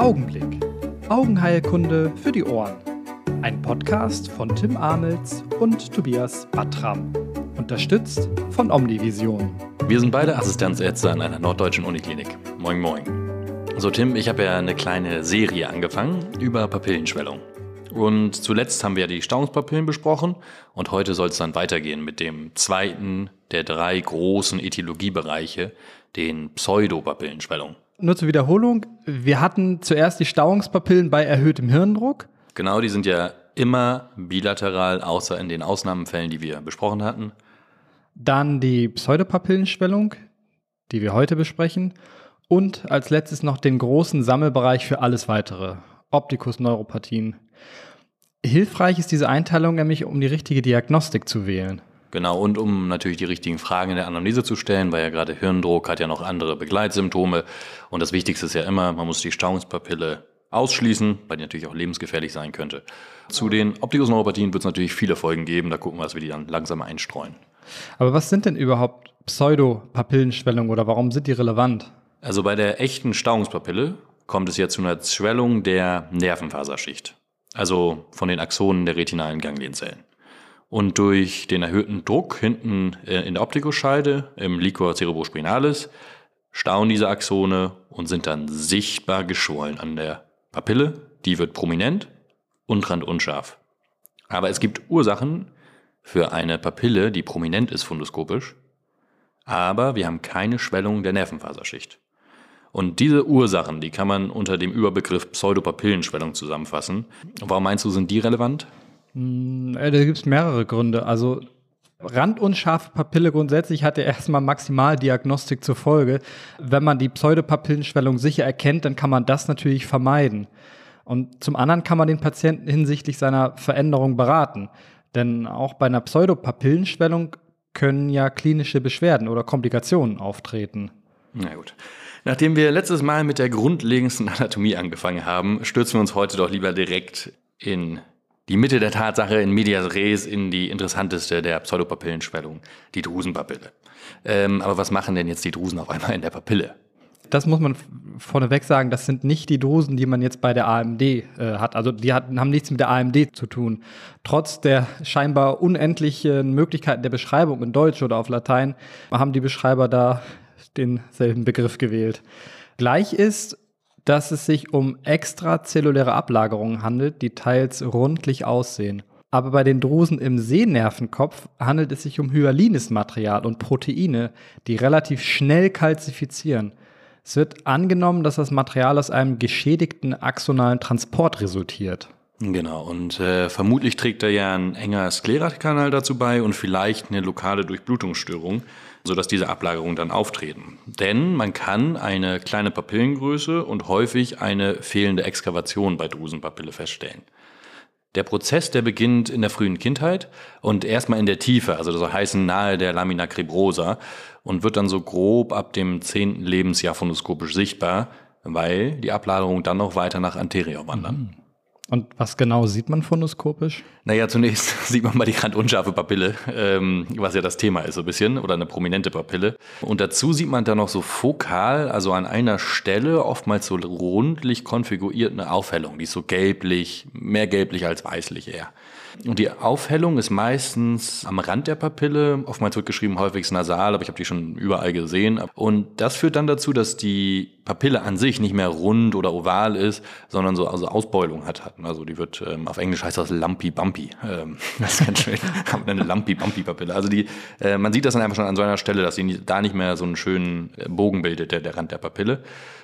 Augenblick. Augenheilkunde für die Ohren. Ein Podcast von Tim Amels und Tobias Battram. Unterstützt von Omnivision. Wir sind beide Assistenzärzte an einer norddeutschen Uniklinik. Moin, moin. So, Tim, ich habe ja eine kleine Serie angefangen über Papillenschwellung. Und zuletzt haben wir ja die Stauungspapillen besprochen und heute soll es dann weitergehen mit dem zweiten der drei großen Etiologiebereiche, den Pseudopapillenschwellungen. Nur zur Wiederholung, wir hatten zuerst die Stauungspapillen bei erhöhtem Hirndruck. Genau, die sind ja immer bilateral, außer in den Ausnahmefällen, die wir besprochen hatten. Dann die Pseudopapillenschwellung, die wir heute besprechen. Und als letztes noch den großen Sammelbereich für alles weitere, Optikus-Neuropathien. Hilfreich ist diese Einteilung nämlich, um die richtige Diagnostik zu wählen. Genau, und um natürlich die richtigen Fragen in der Anamnese zu stellen, weil ja gerade Hirndruck hat ja noch andere Begleitsymptome. Und das Wichtigste ist ja immer, man muss die Stauungspapille ausschließen, weil die natürlich auch lebensgefährlich sein könnte. Zu den Optikusneuropathien wird es natürlich viele Folgen geben, da gucken wir, dass wir die dann langsam einstreuen. Aber was sind denn überhaupt Pseudopapillenschwellungen oder warum sind die relevant? Also bei der echten Stauungspapille kommt es ja zu einer Schwellung der Nervenfaserschicht, also von den Axonen der retinalen Ganglienzellen. Und durch den erhöhten Druck hinten äh, in der Optikuscheide im Liquor cerebrospinalis stauen diese Axone und sind dann sichtbar geschwollen an der Papille. Die wird prominent und randunscharf. Aber es gibt Ursachen für eine Papille, die prominent ist fundoskopisch, aber wir haben keine Schwellung der Nervenfaserschicht. Und diese Ursachen, die kann man unter dem Überbegriff Pseudopapillenschwellung zusammenfassen. Warum meinst du, sind die relevant? Hm, äh, da gibt es mehrere Gründe. Also randunscharfe Papille grundsätzlich hat ja erstmal Maximaldiagnostik zur Folge. Wenn man die Pseudopapillenschwellung sicher erkennt, dann kann man das natürlich vermeiden. Und zum anderen kann man den Patienten hinsichtlich seiner Veränderung beraten. Denn auch bei einer Pseudopapillenschwellung können ja klinische Beschwerden oder Komplikationen auftreten. Na gut. Nachdem wir letztes Mal mit der grundlegendsten Anatomie angefangen haben, stürzen wir uns heute doch lieber direkt in die Mitte der Tatsache in medias res in die interessanteste der Pseudopapillenschwellung, die Drusenpapille. Ähm, aber was machen denn jetzt die Drusen auf einmal in der Papille? Das muss man vorneweg sagen, das sind nicht die Drusen, die man jetzt bei der AMD äh, hat. Also die hat, haben nichts mit der AMD zu tun. Trotz der scheinbar unendlichen Möglichkeiten der Beschreibung in Deutsch oder auf Latein haben die Beschreiber da denselben Begriff gewählt. Gleich ist, dass es sich um extrazelluläre Ablagerungen handelt, die teils rundlich aussehen. Aber bei den Drusen im Sehnervenkopf handelt es sich um hyalines Material und Proteine, die relativ schnell kalzifizieren. Es wird angenommen, dass das Material aus einem geschädigten axonalen Transport resultiert. Genau, und äh, vermutlich trägt da ja ein enger Sklerakanal dazu bei und vielleicht eine lokale Durchblutungsstörung sodass diese Ablagerungen dann auftreten. Denn man kann eine kleine Papillengröße und häufig eine fehlende Exkavation bei Drusenpapille feststellen. Der Prozess, der beginnt in der frühen Kindheit und erstmal in der Tiefe, also das heißt nahe der Lamina cribrosa und wird dann so grob ab dem zehnten Lebensjahr phonoskopisch sichtbar, weil die Ablagerungen dann noch weiter nach anterior wandern. Mhm. Und was genau sieht man phonoskopisch? Naja, zunächst sieht man mal die randunscharfe Papille, ähm, was ja das Thema ist so ein bisschen, oder eine prominente Papille. Und dazu sieht man dann noch so fokal, also an einer Stelle oftmals so rundlich konfiguriert eine Aufhellung, die ist so gelblich, mehr gelblich als weißlich eher. Und die Aufhellung ist meistens am Rand der Papille. Oftmals wird geschrieben, häufig nasal, aber ich habe die schon überall gesehen. Und das führt dann dazu, dass die Papille an sich nicht mehr rund oder oval ist, sondern so also Ausbeulung hat. Also die wird, ähm, auf Englisch heißt das Lumpy Bumpy. Ähm, das ist ganz schön. eine Lumpy Bumpy Papille. Also die, äh, man sieht das dann einfach schon an so einer Stelle, dass sie da nicht mehr so einen schönen äh, Bogen bildet, der, der Rand der Papille.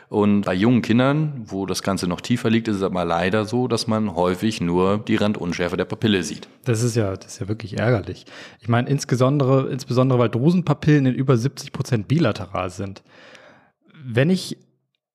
Und bei jungen Kindern, wo das Ganze noch tiefer liegt, ist es aber leider so, dass man häufig nur die Randunschärfe der Papille sieht. Das ist ja, das ist ja wirklich ärgerlich. Ich meine, insbesondere, insbesondere weil Drusenpapillen in über 70 Prozent bilateral sind. Wenn ich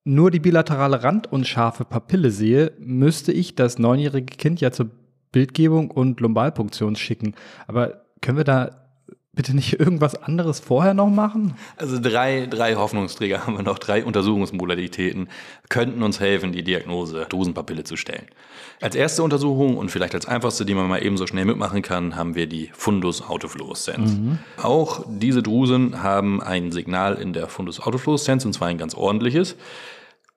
nur die bilaterale randunscharfe Papille sehe, müsste ich das neunjährige Kind ja zur Bildgebung und Lumbalpunktion schicken. Aber können wir da bitte nicht irgendwas anderes vorher noch machen? Also drei, drei Hoffnungsträger haben wir noch, drei Untersuchungsmodalitäten könnten uns helfen, die Diagnose Drusenpapille zu stellen. Als erste Untersuchung und vielleicht als einfachste, die man mal eben so schnell mitmachen kann, haben wir die Fundus Autofluoreszenz. Mhm. Auch diese Drusen haben ein Signal in der Fundus Autofluoreszenz und zwar ein ganz ordentliches.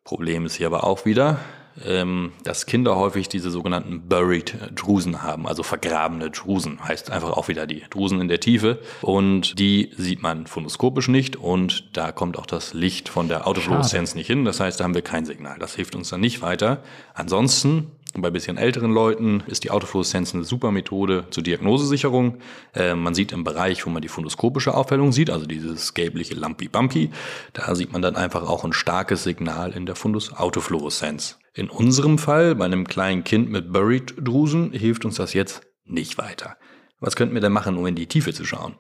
Problem ist hier aber auch wieder, dass Kinder häufig diese sogenannten Buried Drusen haben, also vergrabene Drusen. Heißt einfach auch wieder die Drusen in der Tiefe. Und die sieht man phonoskopisch nicht und da kommt auch das Licht von der Autofluoreszenz nicht hin. Das heißt, da haben wir kein Signal. Das hilft uns dann nicht weiter. Ansonsten bei bisschen älteren Leuten ist die Autofluoreszenz eine super Methode zur Diagnosesicherung. Äh, man sieht im Bereich, wo man die phonoskopische Aufhellung sieht, also dieses gelbliche Lumpy-Bumpy, da sieht man dann einfach auch ein starkes Signal in der Fundus-Autofluoreszenz. In unserem Fall, bei einem kleinen Kind mit Buried-Drusen, hilft uns das jetzt nicht weiter. Was könnten wir denn machen, um in die Tiefe zu schauen?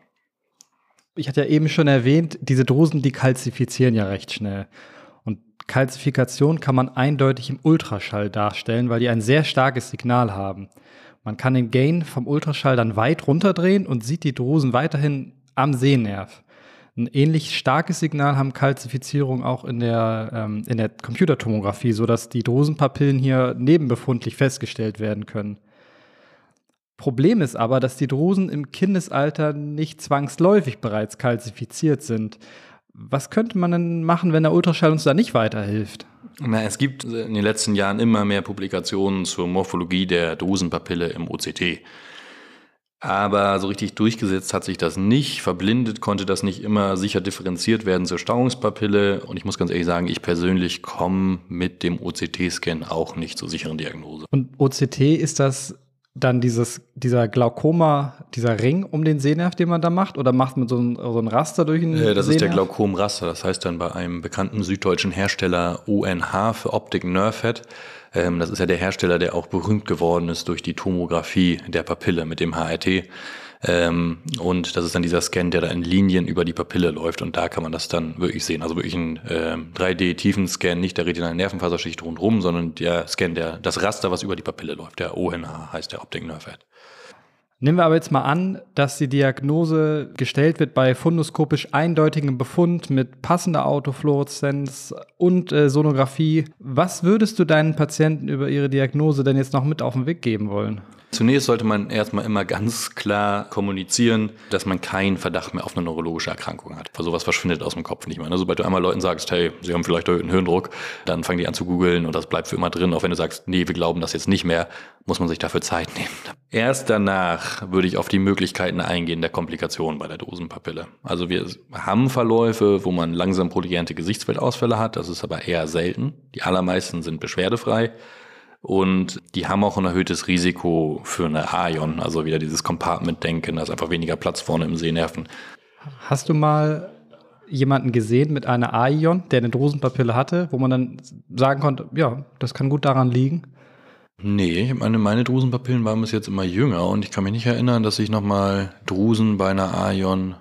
Ich hatte ja eben schon erwähnt, diese Drusen, die kalzifizieren ja recht schnell. Kalzifikation kann man eindeutig im Ultraschall darstellen, weil die ein sehr starkes Signal haben. Man kann den Gain vom Ultraschall dann weit runterdrehen und sieht die Drusen weiterhin am Sehnerv. Ein ähnlich starkes Signal haben Kalzifizierung auch in der, ähm, in der Computertomographie, sodass die Drusenpapillen hier nebenbefundlich festgestellt werden können. Problem ist aber, dass die Drusen im Kindesalter nicht zwangsläufig bereits kalzifiziert sind. Was könnte man denn machen, wenn der Ultraschall uns da nicht weiterhilft? Na, es gibt in den letzten Jahren immer mehr Publikationen zur Morphologie der Drusenpapille im OCT. Aber so richtig durchgesetzt hat sich das nicht. Verblindet konnte das nicht immer sicher differenziert werden zur Stauungspapille. Und ich muss ganz ehrlich sagen, ich persönlich komme mit dem OCT-Scan auch nicht zur sicheren Diagnose. Und OCT ist das dann dieses, dieser Glaukoma, dieser Ring um den Sehnerv, den man da macht? Oder macht man so ein, so ein Raster durch den äh, Das Sehnerv? ist der Glaukomraster. Das heißt dann bei einem bekannten süddeutschen Hersteller ONH für Optic Nerve ähm, das ist ja der Hersteller, der auch berühmt geworden ist durch die Tomographie der Papille mit dem HRT. Ähm, und das ist dann dieser Scan, der da in Linien über die Papille läuft und da kann man das dann wirklich sehen. Also wirklich ein äh, 3D-Tiefenscan, nicht der retinalen Nervenfaserschicht rundherum, sondern der Scan, der, das Raster, was über die Papille läuft. Der ONH heißt der Optic Nerve Head. Nehmen wir aber jetzt mal an, dass die Diagnose gestellt wird bei fundoskopisch eindeutigem Befund mit passender Autofluoreszenz und äh, Sonographie. Was würdest du deinen Patienten über ihre Diagnose denn jetzt noch mit auf den Weg geben wollen? Zunächst sollte man erstmal immer ganz klar kommunizieren, dass man keinen Verdacht mehr auf eine neurologische Erkrankung hat. Weil sowas verschwindet aus dem Kopf nicht mehr. Ne? Sobald du einmal Leuten sagst, hey, sie haben vielleicht einen Hirndruck, dann fangen die an zu googeln und das bleibt für immer drin. Auch wenn du sagst, nee, wir glauben das jetzt nicht mehr, muss man sich dafür Zeit nehmen. Erst danach würde ich auf die Möglichkeiten eingehen der Komplikationen bei der Dosenpapille. Also wir haben Verläufe, wo man langsam polygente Gesichtsfeldausfälle hat. Das ist aber eher selten. Die allermeisten sind beschwerdefrei. Und die haben auch ein erhöhtes Risiko für eine Aion, also wieder dieses Compartment-Denken, da ist einfach weniger Platz vorne im Sehnerven. Hast du mal jemanden gesehen mit einer Aion, der eine Drusenpapille hatte, wo man dann sagen konnte, ja, das kann gut daran liegen? Nee, meine, meine Drusenpapillen waren bis jetzt immer jünger und ich kann mich nicht erinnern, dass ich nochmal Drusen bei einer Aion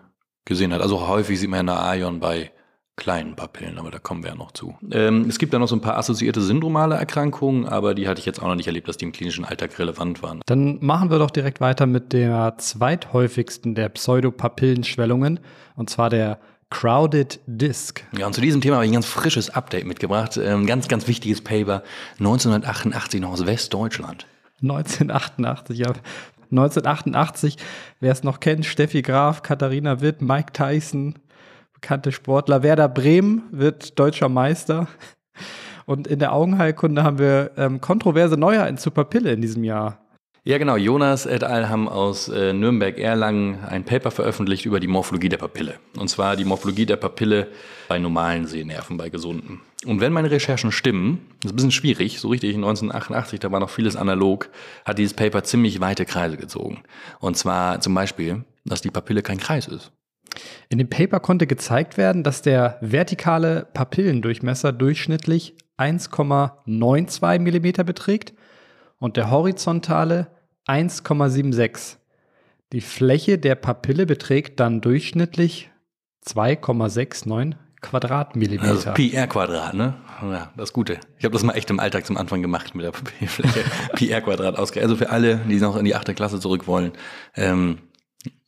gesehen hat. Also häufig sieht man ja eine Aion bei kleinen Papillen, aber da kommen wir ja noch zu. Ähm, es gibt da noch so ein paar assoziierte syndromale Erkrankungen, aber die hatte ich jetzt auch noch nicht erlebt, dass die im klinischen Alltag relevant waren. Dann machen wir doch direkt weiter mit der zweithäufigsten der Pseudopapillenschwellungen, und zwar der Crowded Disc. Ja, und zu diesem Thema habe ich ein ganz frisches Update mitgebracht. Ein ähm, ganz, ganz wichtiges Paper, 1988 noch aus Westdeutschland. 1988, ja. 1988, wer es noch kennt, Steffi Graf, Katharina Witt, Mike Tyson, bekannte Sportler. Werder Bremen wird deutscher Meister. Und in der Augenheilkunde haben wir ähm, kontroverse Neuheiten zu Papille in diesem Jahr. Ja, genau. Jonas et al. haben aus äh, Nürnberg-Erlangen ein Paper veröffentlicht über die Morphologie der Papille. Und zwar die Morphologie der Papille bei normalen Sehnerven, bei gesunden. Und wenn meine Recherchen stimmen, das ist ein bisschen schwierig, so richtig 1988, da war noch vieles analog, hat dieses Paper ziemlich weite Kreise gezogen. Und zwar zum Beispiel, dass die Papille kein Kreis ist. In dem Paper konnte gezeigt werden, dass der vertikale Papillendurchmesser durchschnittlich 1,92 mm beträgt und der horizontale 1,76. Die Fläche der Papille beträgt dann durchschnittlich 2,69 Quadratmillimeter. Also PR Quadrat, ne? Ja, das Gute. Ich habe das mal echt im Alltag zum Anfang gemacht mit der Papillfläche. PR Quadrat ausgerechnet. Also für alle, die noch in die achte Klasse zurück wollen, ähm,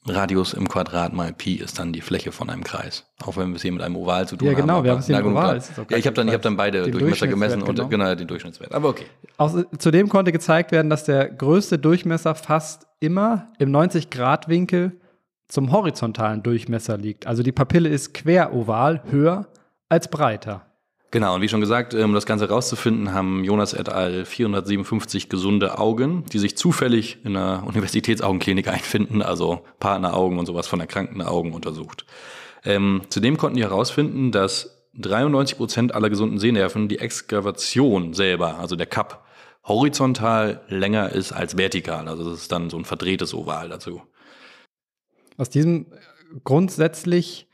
Radius im Quadrat mal Pi ist dann die Fläche von einem Kreis. Auch wenn wir es hier mit einem Oval zu tun haben. Ja, genau, haben, wir haben es hier mit Oval. Ja, ich habe dann, hab dann beide Durchmesser gemessen genau. und genau den Durchschnittswert. Aber okay. Auch, zudem konnte gezeigt werden, dass der größte Durchmesser fast immer im 90-Grad-Winkel zum horizontalen Durchmesser liegt. Also die Papille ist queroval höher als breiter. Genau, und wie schon gesagt, um das Ganze rauszufinden, haben Jonas et al. 457 gesunde Augen, die sich zufällig in einer Universitätsaugenklinik einfinden, also Partneraugen und sowas von erkrankten Augen untersucht. Ähm, zudem konnten die herausfinden, dass 93 Prozent aller gesunden Sehnerven die Exkavation selber, also der Cup, horizontal länger ist als vertikal. Also das ist dann so ein verdrehtes Oval dazu. Aus diesem grundsätzlich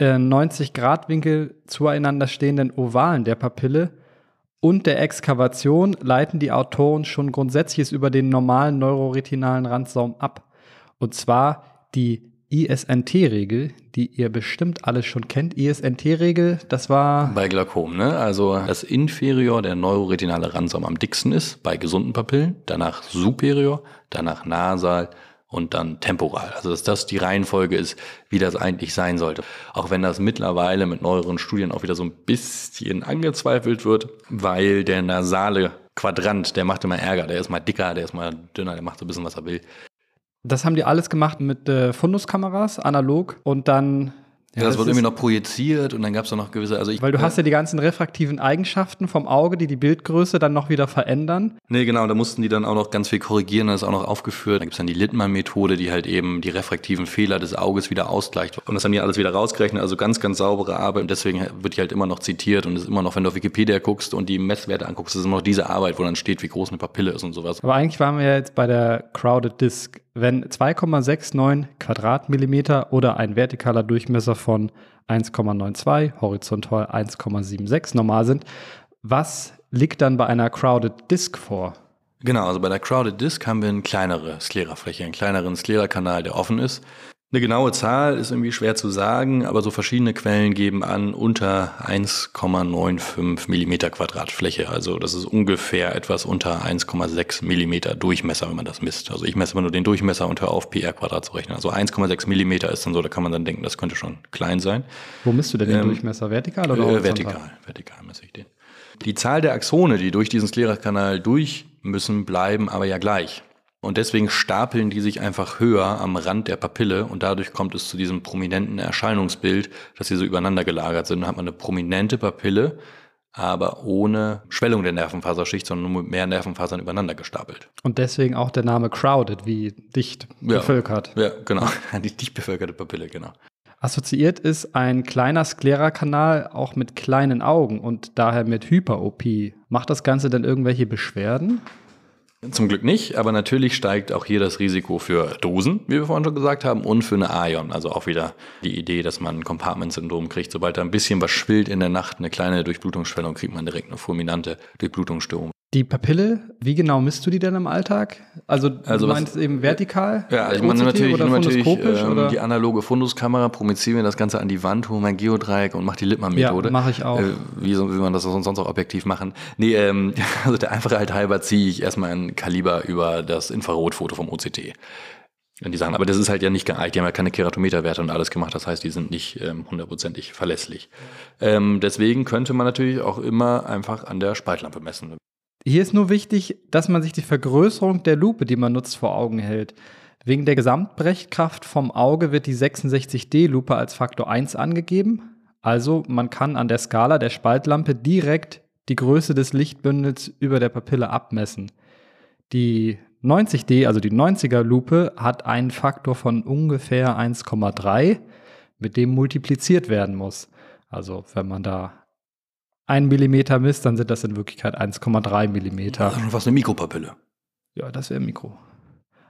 äh, 90-Grad-Winkel zueinander stehenden Ovalen der Papille und der Exkavation leiten die Autoren schon Grundsätzliches über den normalen neuroretinalen Randsaum ab. Und zwar die ISNT-Regel, die ihr bestimmt alle schon kennt. ISNT-Regel, das war. Bei Glaukom, ne? Also das inferior der neuroretinale Randsaum am dicksten ist, bei gesunden Papillen, danach superior, danach nasal und dann temporal. Also dass das die Reihenfolge ist, wie das eigentlich sein sollte. Auch wenn das mittlerweile mit neueren Studien auch wieder so ein bisschen angezweifelt wird, weil der nasale Quadrant, der macht immer Ärger. Der ist mal dicker, der ist mal dünner, der macht so ein bisschen, was er will. Das haben die alles gemacht mit äh, Funduskameras, analog und dann ja, das, das wurde irgendwie noch projiziert und dann gab es noch gewisse. Also ich, weil du hast ja die ganzen refraktiven Eigenschaften vom Auge, die die Bildgröße dann noch wieder verändern. Nee, genau, da mussten die dann auch noch ganz viel korrigieren, das ist auch noch aufgeführt. Da gibt es dann die Littmann-Methode, die halt eben die refraktiven Fehler des Auges wieder ausgleicht. Und das haben die alles wieder rausgerechnet, also ganz, ganz saubere Arbeit. Und deswegen wird die halt immer noch zitiert und ist immer noch, wenn du auf Wikipedia guckst und die Messwerte anguckst, ist immer noch diese Arbeit, wo dann steht, wie groß eine Papille ist und sowas. Aber eigentlich waren wir ja jetzt bei der Crowded Disk. Wenn 2,69 Quadratmillimeter oder ein vertikaler Durchmesser von 1,92, horizontal 1,76 normal sind. Was liegt dann bei einer Crowded Disk vor? Genau, also bei der Crowded Disk haben wir eine kleinere Sklerafläche, einen kleineren Sklerakanal, der offen ist. Eine genaue Zahl ist irgendwie schwer zu sagen, aber so verschiedene Quellen geben an unter 1,95 Millimeter Quadratfläche. Also das ist ungefähr etwas unter 1,6 Millimeter Durchmesser, wenn man das misst. Also ich messe immer nur den Durchmesser und höre auf PR Quadrat zu rechnen. Also 1,6 Millimeter ist dann so, da kann man dann denken, das könnte schon klein sein. Wo misst du denn den ähm, Durchmesser? Vertikal oder äh, Vertikal, vertikal messe ich den. Die Zahl der Axone, die durch diesen Sklerakanal durch müssen, bleiben aber ja gleich. Und deswegen stapeln die sich einfach höher am Rand der Papille und dadurch kommt es zu diesem prominenten Erscheinungsbild, dass sie so übereinander gelagert sind. Dann hat man eine prominente Papille, aber ohne Schwellung der Nervenfaserschicht, sondern nur mit mehr Nervenfasern übereinander gestapelt. Und deswegen auch der Name crowded, wie dicht ja, bevölkert. Ja, genau. Die dicht bevölkerte Papille, genau. Assoziiert ist ein kleiner Sklerakanal auch mit kleinen Augen und daher mit Hyperopie. Macht das Ganze denn irgendwelche Beschwerden? Zum Glück nicht, aber natürlich steigt auch hier das Risiko für Dosen, wie wir vorhin schon gesagt haben, und für eine Aion. Also auch wieder die Idee, dass man ein Compartment-Syndrom kriegt. Sobald da ein bisschen was schwillt in der Nacht, eine kleine Durchblutungsschwellung, kriegt man direkt eine fulminante Durchblutungsstörung. Die Papille, wie genau misst du die denn im Alltag? Also, also du meinst was, eben vertikal? Ja, also ich meine natürlich, natürlich ähm, die analoge Funduskamera, projizieren wir das Ganze an die Wand, hole mein Geodreieck und mache die Lippmann-Methode. Ja, mache ich auch. Äh, wie, so, wie man das sonst auch objektiv machen. Nee, ähm, also der Einfachheit halber ziehe ich erstmal ein Kaliber über das Infrarotfoto vom OCT. Die Sachen. Aber das ist halt ja nicht geeignet. Die haben ja keine Keratometerwerte und alles gemacht. Das heißt, die sind nicht ähm, hundertprozentig verlässlich. Ähm, deswegen könnte man natürlich auch immer einfach an der Spaltlampe messen. Hier ist nur wichtig, dass man sich die Vergrößerung der Lupe, die man nutzt, vor Augen hält. Wegen der Gesamtbrechkraft vom Auge wird die 66D-Lupe als Faktor 1 angegeben. Also man kann an der Skala der Spaltlampe direkt die Größe des Lichtbündels über der Papille abmessen. Die 90D, also die 90er Lupe, hat einen Faktor von ungefähr 1,3, mit dem multipliziert werden muss. Also wenn man da 1 Millimeter misst, dann sind das in Wirklichkeit 1,3 Millimeter. Also was eine Mikropapille. Ja, das wäre Mikro.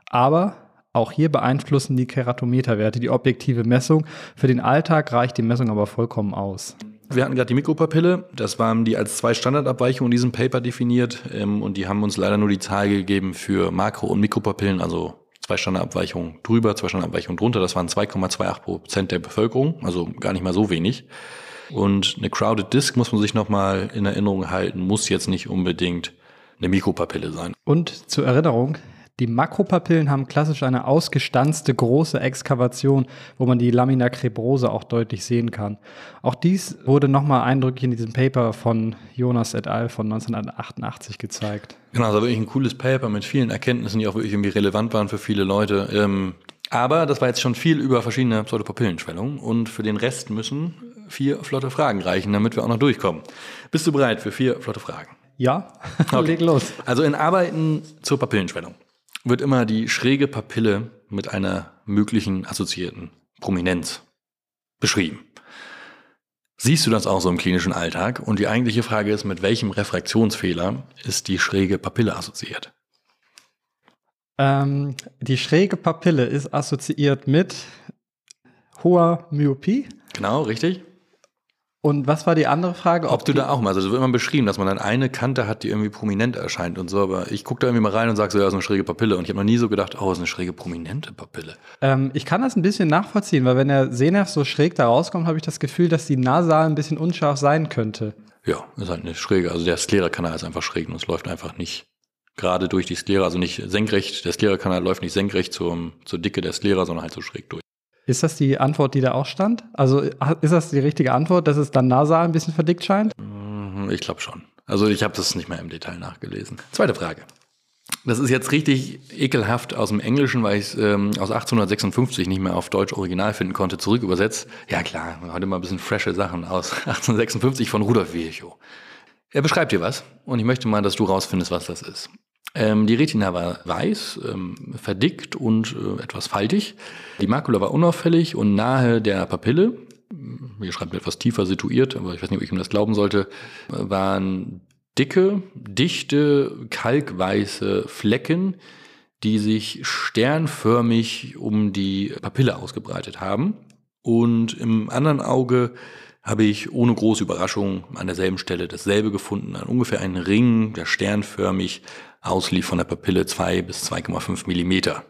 Aber auch hier beeinflussen die Keratometerwerte die objektive Messung. Für den Alltag reicht die Messung aber vollkommen aus. Wir hatten gerade die Mikropapille, das waren die als zwei Standardabweichungen in diesem Paper definiert ähm, und die haben uns leider nur die Zahl gegeben für Makro- und Mikropapillen, also zwei Standardabweichungen drüber, zwei Standardabweichungen drunter. Das waren 2,28 Prozent der Bevölkerung, also gar nicht mal so wenig. Und eine Crowded Disk muss man sich nochmal in Erinnerung halten, muss jetzt nicht unbedingt eine Mikropapille sein. Und zur Erinnerung, die Makropapillen haben klassisch eine ausgestanzte große Exkavation, wo man die Lamina crebrose auch deutlich sehen kann. Auch dies wurde nochmal eindrücklich in diesem Paper von Jonas et al. von 1988 gezeigt. Genau, das war wirklich ein cooles Paper mit vielen Erkenntnissen, die auch wirklich irgendwie relevant waren für viele Leute. Ähm, aber das war jetzt schon viel über verschiedene Pseudopapillenschwellungen und für den Rest müssen vier flotte Fragen reichen, damit wir auch noch durchkommen. Bist du bereit für vier flotte Fragen? Ja, Okay. leg los. Also in Arbeiten zur Papillenschwellung wird immer die schräge Papille mit einer möglichen assoziierten Prominenz beschrieben. Siehst du das auch so im klinischen Alltag? Und die eigentliche Frage ist, mit welchem Refraktionsfehler ist die schräge Papille assoziiert? Ähm, die schräge Papille ist assoziiert mit hoher Myopie. Genau, richtig? Und was war die andere Frage? Ob du die- da auch mal, also es wird immer beschrieben, dass man dann eine Kante hat, die irgendwie prominent erscheint und so, aber ich gucke da irgendwie mal rein und sage so, ja, ist eine schräge Papille. Und ich habe noch nie so gedacht, oh, ist eine schräge prominente Papille. Ähm, ich kann das ein bisschen nachvollziehen, weil wenn der Sehnerv so schräg da rauskommt, habe ich das Gefühl, dass die Nasal ein bisschen unscharf sein könnte. Ja, ist halt eine schräge. Also der Sklera-Kanal ist einfach schräg und es läuft einfach nicht gerade durch die Sklera, also nicht senkrecht. Der Sklera-Kanal läuft nicht senkrecht zum, zur Dicke der Sklera, sondern halt so schräg durch. Ist das die Antwort, die da auch stand? Also ist das die richtige Antwort, dass es dann nasal ein bisschen verdickt scheint? Mhm, Ich glaube schon. Also ich habe das nicht mehr im Detail nachgelesen. Zweite Frage. Das ist jetzt richtig ekelhaft aus dem Englischen, weil ich es ähm, aus 1856 nicht mehr auf Deutsch original finden konnte, zurück übersetzt. Ja klar, heute mal ein bisschen frische Sachen aus 1856 von Rudolf Virchow. Er beschreibt dir was und ich möchte mal, dass du rausfindest, was das ist. Ähm, die Retina war weiß, ähm, verdickt und äh, etwas faltig. Die Makula war unauffällig und nahe der Papille, hier schreibt etwas tiefer situiert, aber ich weiß nicht, ob ich ihm das glauben sollte, äh, waren dicke, dichte, kalkweiße Flecken, die sich sternförmig um die Papille ausgebreitet haben. Und im anderen Auge habe ich ohne große Überraschung an derselben Stelle dasselbe gefunden, an ungefähr einen Ring, der sternförmig auslief von der Papille 2 bis 2,5 Millimeter.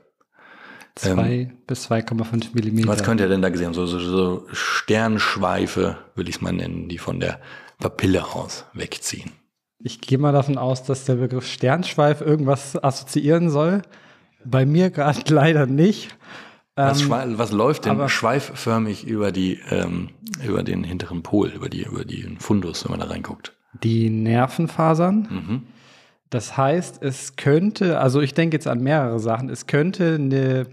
2 bis 2,5 Millimeter. Was könnt ihr denn da gesehen haben? So, so, so Sternschweife, will ich es mal nennen, die von der Papille aus wegziehen. Ich gehe mal davon aus, dass der Begriff Sternschweif irgendwas assoziieren soll. Bei mir gerade leider nicht. Was, Ähm, was läuft denn aber- schweifförmig über die, ähm, über den hinteren Pol, über die, über den Fundus, wenn man da reinguckt? die Nervenfasern. Mhm. Das heißt, es könnte, also ich denke jetzt an mehrere Sachen, es könnte eine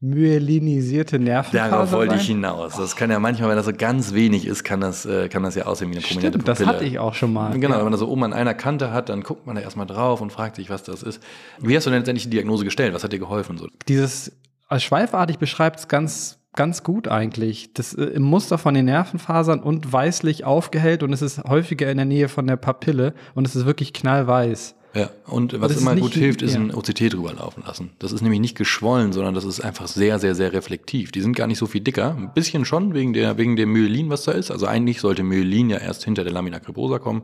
myelinisierte Nervenfaser Darauf wollte sein. ich hinaus. Das kann ja manchmal, wenn das so ganz wenig ist, kann das, äh, kann das ja aussehen wie eine prominente Stimmt, das Pupille. hatte ich auch schon mal. Genau, Ja. wenn man das so oben an einer Kante hat, dann guckt man da erstmal drauf und fragt sich, was das ist. Wie hast du denn letztendlich die Diagnose gestellt? Was hat dir geholfen? So? Dieses als schweifartig beschreibt es ganz, ganz gut eigentlich. Das äh, im Muster von den Nervenfasern und weißlich aufgehellt und es ist häufiger in der Nähe von der Papille und es ist wirklich knallweiß. Ja, und was ist immer gut hilft, ist ja. ein OCT drüber laufen lassen. Das ist nämlich nicht geschwollen, sondern das ist einfach sehr, sehr, sehr reflektiv. Die sind gar nicht so viel dicker. Ein bisschen schon wegen der, wegen dem Myelin, was da ist. Also eigentlich sollte Myelin ja erst hinter der Lamina cribrosa kommen.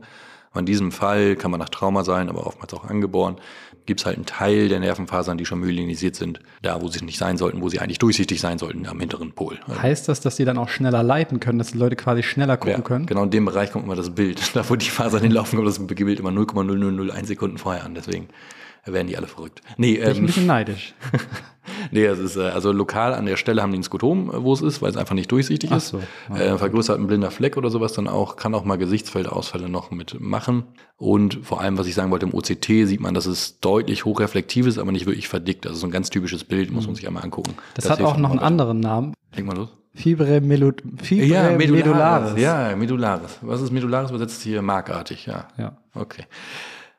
In diesem Fall kann man nach Trauma sein, aber oftmals auch angeboren. Gibt es halt einen Teil der Nervenfasern, die schon myelinisiert sind, da wo sie nicht sein sollten, wo sie eigentlich durchsichtig sein sollten, am hinteren Pol. Also Heißt das, dass die dann auch schneller leiten können, dass die Leute quasi schneller gucken ja, können? genau in dem Bereich kommt immer das Bild. Da, wo die Fasern hinlaufen, kommt das Bild immer 0,0001 Sekunden vorher an. Deswegen werden die alle verrückt. Nee, Bin ich ein ähm, bisschen neidisch. nee, es ist äh, also lokal an der Stelle haben die ein Skotom, äh, wo es ist, weil es einfach nicht durchsichtig ist. so. Äh, vergrößert ein blinder Fleck oder sowas dann auch, kann auch mal Gesichtsfeldausfälle noch mitmachen. Und vor allem, was ich sagen wollte, im OCT sieht man, dass es deutlich hochreflektiv ist, aber nicht wirklich verdickt. Also so ein ganz typisches Bild, muss man sich einmal angucken. Mhm. Das, hat auch noch einen weiter. anderen Namen. Leg mal los. Fibre, Melo Fibre Ja, Medullaris. medullaris. Ja, Medullaris. Was ist Medullaris? Übersetzt hier markartig, ja. ja. Okay.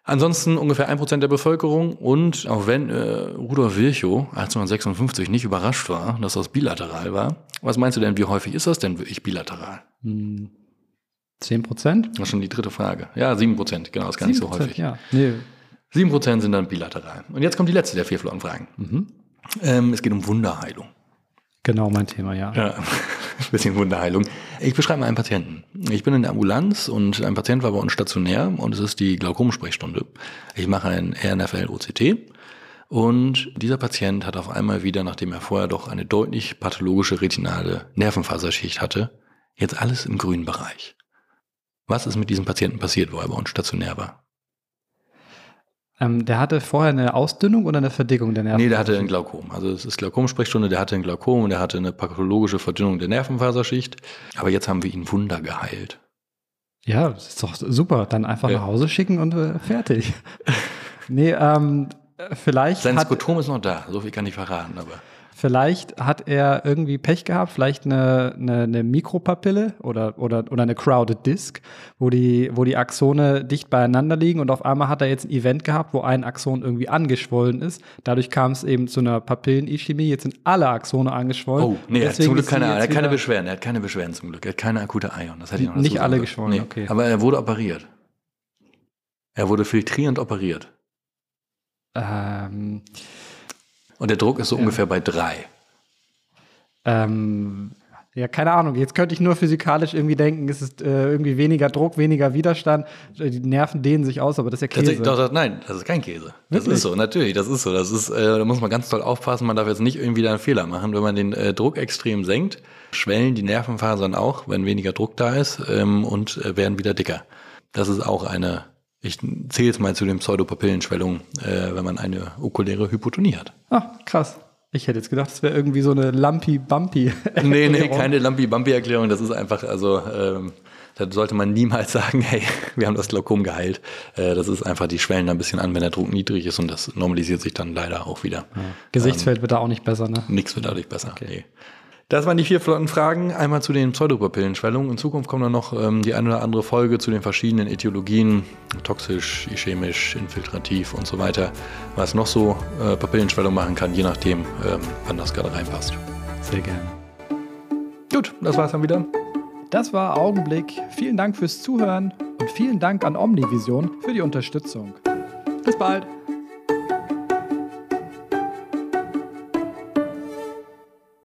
Ansonsten ungefähr ein Prozent der Bevölkerung und auch wenn äh, Rudolf Virchow 1856 nicht überrascht war, dass das bilateral war, was meinst du denn, wie häufig ist das denn wirklich bilateral? Hm, 10 Prozent? Das ist schon die dritte Frage. Ja, sieben Prozent, genau, ist gar nicht so häufig. Ja. Nee. Sieben Prozent sind dann bilateral. Und jetzt kommt die letzte der vier flotten Fragen. Mhm. Ähm, es geht um Wunderheilung. Genau mein Thema, ja. Ja, bisschen Wunderheilung. Ich beschreibe mal einen Patienten. Ich bin in der Ambulanz und ein Patient war bei uns stationär und es ist die Glaukomsprechstunde. Ich mache ein RNFL-OCT und dieser Patient hat auf einmal wieder, nachdem er vorher doch eine deutlich pathologische retinale Nervenfaserschicht hatte, jetzt alles im grünen Bereich. Was ist mit diesem Patienten passiert, wo er bei uns stationär war? Ähm, der hatte vorher eine Ausdünnung oder eine Verdickung der Nerven? Nee, der hatte ein Glaukom. Also es ist Glaukomsprechstunde, der hatte ein Glaukom und der hatte eine pathologische Verdünnung der Nervenfaserschicht. Aber jetzt haben wir ihn Wunder geheilt. Ja, das ist doch super. Dann einfach Ja. nach Hause schicken und äh, fertig. nee, ähm, äh, vielleicht Sein Skotom ist noch da, so viel kann ich verraten, aber Vielleicht hat er irgendwie Pech gehabt, vielleicht eine, eine, eine Mikropapille oder, oder, oder eine Crowded Disc, wo die, wo die Axone dicht beieinander liegen und auf einmal hat er jetzt ein Event gehabt, wo ein Axon irgendwie angeschwollen ist. Dadurch kam es eben zu einer Papillenischämie. Jetzt sind alle Axone angeschwollen. Oh, nee, er hat zum Glück keine, er hat keine Beschwerden. Er hat keine Beschwerden zum Glück. Er hat keine akute Ion. Das hätte ich noch Nicht alle geschwollen, nee, okay. Aber er wurde operiert. Er wurde filtrierend operiert. Ähm, Und der Druck ist so ungefähr bei drei. ähm, ja, keine Ahnung. Jetzt könnte ich nur physikalisch irgendwie denken, es ist äh, irgendwie weniger Druck, weniger Widerstand. Äh, Die Nerven dehnen sich aus, aber das ist ja Käse. Tatsächlich, doch, doch, nein, das ist kein Käse. Das Wirklich? ist so, natürlich, das ist so. Das ist, äh, da muss man ganz toll aufpassen, man darf jetzt nicht irgendwie da einen Fehler machen. Wenn man den äh, Druck extrem senkt, schwellen die Nervenfasern auch, wenn weniger Druck da ist ähm, und äh, werden wieder dicker. Das ist auch eine, ich zähle jetzt mal zu den Pseudopapillenschwellungen, äh, wenn man eine okuläre Hypotonie hat. Ah, krass. Ich hätte jetzt gedacht, das wäre irgendwie so eine Lumpy-Bumpy. Nee, nee, keine Lumpy-Bumpy-Erklärung. Das ist einfach, also ähm, da sollte man niemals sagen, hey, wir haben das Glaukom geheilt. Äh, das ist einfach, die schwellen da ein bisschen an, wenn der Druck niedrig ist und das normalisiert sich dann leider auch wieder. Gesichtsfeld wird da auch nicht besser, ne? Nichts wird dadurch besser. Nee. Das waren die vier flotten Fragen. Einmal zu den Pseudopapillenschwellungen. In Zukunft kommt dann noch ähm, die eine oder andere Folge zu den verschiedenen Etiologien, toxisch, ischämisch, infiltrativ und so weiter, was noch so äh, Papillenschwellung machen kann, je nachdem, ähm, wann das gerade reinpasst. Sehr gerne. Gut, das war's dann wieder. Das war Augenblick. Vielen Dank fürs Zuhören und vielen Dank an Omnivision für die Unterstützung. Bis bald.